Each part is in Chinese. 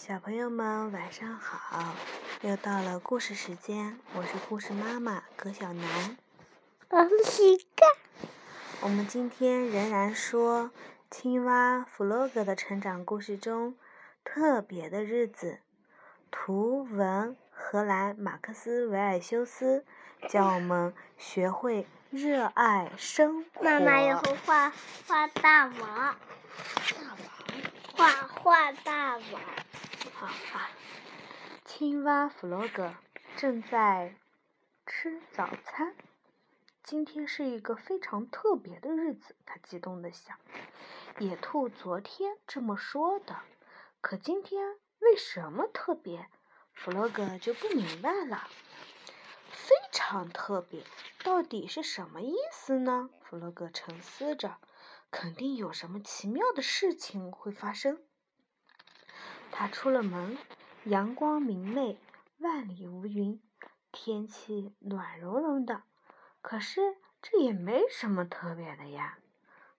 小朋友们晚上好，又到了故事时间，我是故事妈妈葛小楠。我是西干。我们今天仍然说青蛙弗洛格的成长故事中特别的日子。图文荷兰马克思维尔修斯教我们学会热爱生活。妈妈也会画画大王。大王。画画大王。好吧。青蛙弗洛格正在吃早餐。今天是一个非常特别的日子，他激动地想。野兔昨天这么说的，可今天。为什么特别？弗洛格就不明白了。非常特别，到底是什么意思呢？弗洛格沉思着，肯定有什么奇妙的事情会发生。他出了门，阳光明媚，万里无云，天气暖融融的。可是这也没什么特别的呀。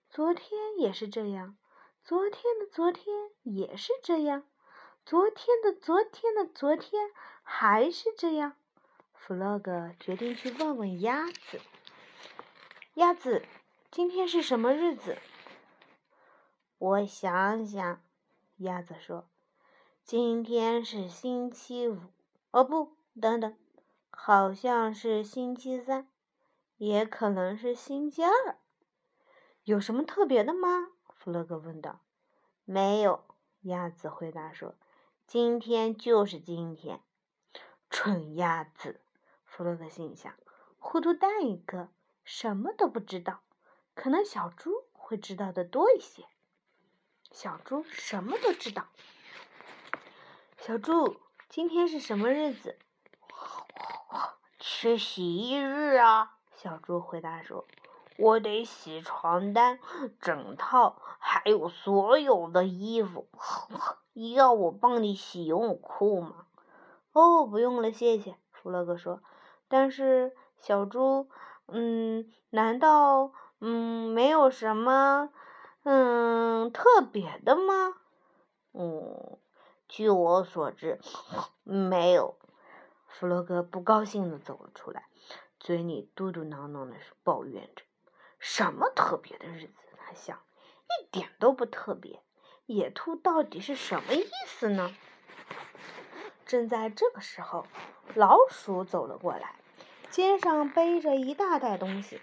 昨天也是这样，昨天的昨天也是这样。昨天的昨天的昨天还是这样，弗洛格决定去问问鸭子。鸭子，今天是什么日子？我想想，鸭子说：“今天是星期五。哦，不，等等，好像是星期三，也可能是星期二。有什么特别的吗？”弗洛格问道。“没有。”鸭子回答说。今天就是今天，蠢鸭子！弗洛格心想，糊涂蛋一个，什么都不知道。可能小猪会知道的多一些。小猪什么都知道。小猪，今天是什么日子？是洗衣日啊！小猪回答说：“我得洗床单，整套，还有所有的衣服。”要我帮你洗游泳裤吗？哦，不用了，谢谢。弗洛格说。但是小猪，嗯，难道嗯没有什么嗯特别的吗？嗯，据我所知，没有。弗洛格不高兴的走了出来，嘴里嘟嘟囔囔的抱怨着：“什么特别的日子？”他想，一点都不特别。野兔到底是什么意思呢？正在这个时候，老鼠走了过来，肩上背着一大袋东西。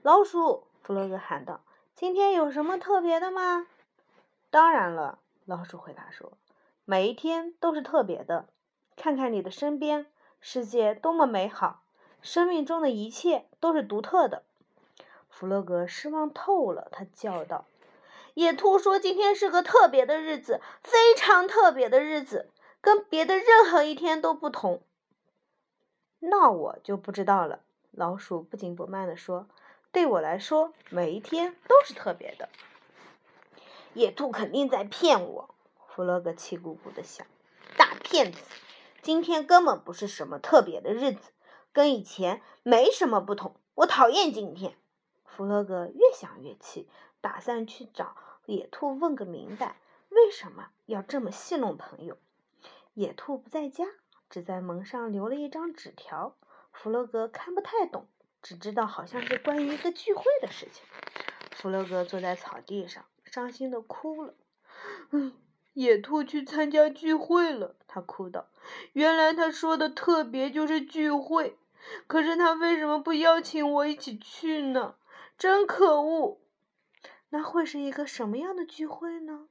老鼠，弗洛格喊道：“今天有什么特别的吗？”“当然了。”老鼠回答说，“每一天都是特别的。看看你的身边，世界多么美好，生命中的一切都是独特的。”弗洛格失望透了，他叫道。野兔说：“今天是个特别的日子，非常特别的日子，跟别的任何一天都不同。”那我就不知道了。”老鼠不紧不慢地说，“对我来说，每一天都是特别的。”野兔肯定在骗我，弗洛格气鼓鼓地想：“大骗子！今天根本不是什么特别的日子，跟以前没什么不同。我讨厌今天。”弗洛格越想越气。打算去找野兔问个明白，为什么要这么戏弄朋友？野兔不在家，只在门上留了一张纸条。弗洛格看不太懂，只知道好像是关于一个聚会的事情。弗洛格坐在草地上，伤心的哭了。嗯，野兔去参加聚会了，他哭道。原来他说的特别就是聚会，可是他为什么不邀请我一起去呢？真可恶！那会是一个什么样的聚会呢？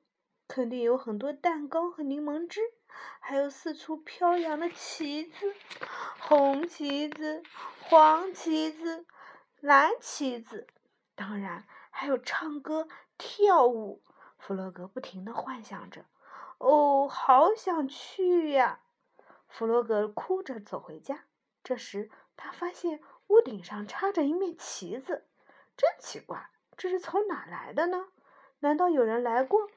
肯定有很多蛋糕和柠檬汁，还有四处飘扬的旗子，红旗子、黄旗子、蓝旗子，当然还有唱歌跳舞。弗洛格不停地幻想着，哦，好想去呀！弗洛格哭着走回家。这时，他发现屋顶上插着一面旗子，真奇怪。这是从哪来的呢？难道有人来过？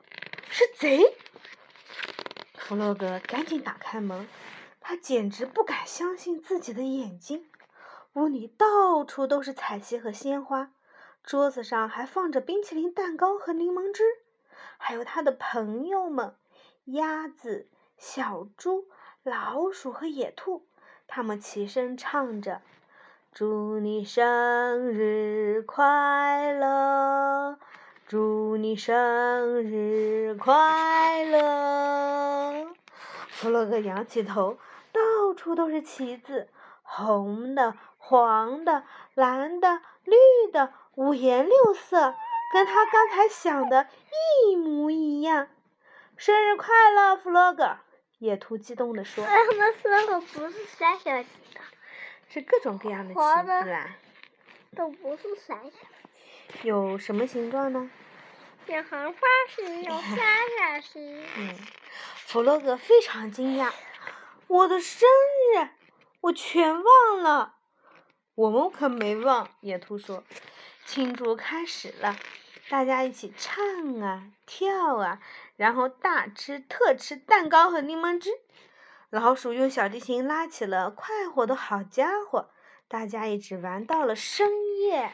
是贼！弗洛格赶紧打开门，他简直不敢相信自己的眼睛。屋里到处都是彩旗和鲜花，桌子上还放着冰淇淋蛋糕和柠檬汁，还有他的朋友们：鸭子、小猪、老鼠和野兔，他们齐声唱着：“祝你生日快乐，祝你生日快乐。”弗洛格仰起头，到处都是旗子，红的、黄的、蓝的、绿的，五颜六色，跟他刚才想的一模一样。生日快乐，弗洛格！野兔激动地说。为什么弗洛格不是三角形的？是各种各样的旗子啊。都不是三角。有什么形状呢？有横花形，有三角形。嗯。弗洛格非常惊讶，我的生日，我全忘了。我们可没忘，野兔说。庆祝开始了，大家一起唱啊，跳啊，然后大吃特吃蛋糕和柠檬汁。老鼠用小提琴拉起了快活的好家伙，大家一直玩到了深夜。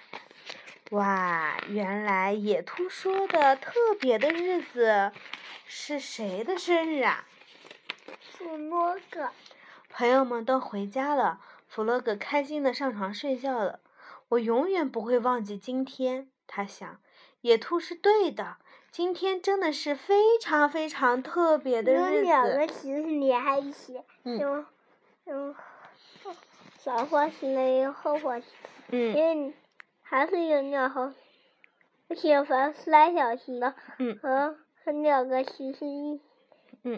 哇，原来野兔说的特别的日子。是谁的生日啊？弗洛格。朋友们都回家了，弗洛格开心的上床睡觉了。我永远不会忘记今天，他想。野兔是对的，今天真的是非常非常特别的日子。有两个其实你还写，有有小花型的，有后花型的。嗯。因为还是有两后，写反三角形的嗯和。和两个其实一，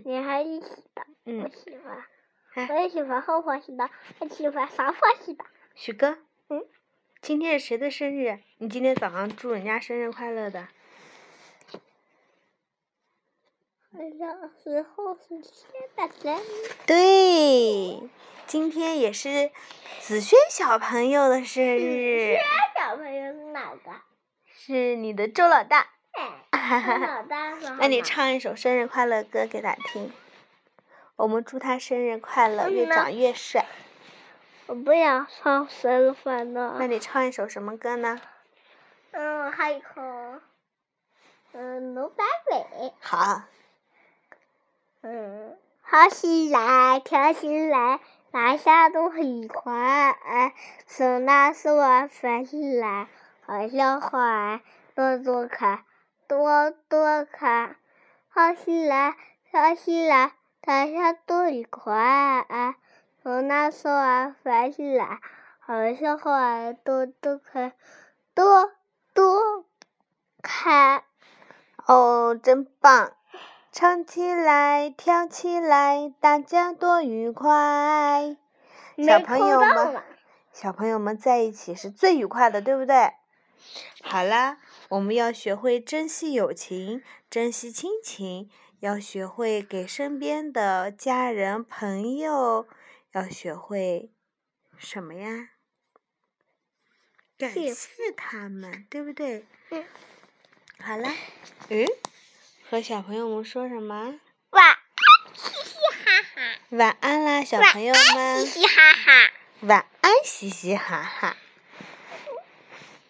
你还一起的，我喜欢，我也喜欢后花型的，我喜欢长花型的。许哥，嗯，今天是谁的生日？你今天早上祝人家生日快乐的？好像是后世轩的生日。对，今天也是子轩小朋友的生日。子轩小朋友是哪个？是你的周老大。哈哈，那你唱一首生日快乐歌给他听，我们祝他生日快乐，越长越帅。我不想唱生日快乐。那你唱一首什么歌呢？嗯，还有一首，嗯，龙摆尾。好。嗯，好起来，跳起来，大家都很快，手拉手翻起来，好像花朵朵开。多多看，好起来，跳起来，大家都很快。手拿手啊，翻起来，好像花朵朵开，多多开。哦，真棒！唱起来，跳起来，大家多愉快。小朋友们，小朋友们在一起是最愉快的，对不对？好啦。我们要学会珍惜友情，珍惜亲情，要学会给身边的家人朋友，要学会什么呀？感谢他们，对不对？嗯。好了，嗯，和小朋友们说什么？晚安，嘻嘻哈哈。晚安啦，小朋友们。嘻嘻哈哈。晚安，嘻嘻哈哈。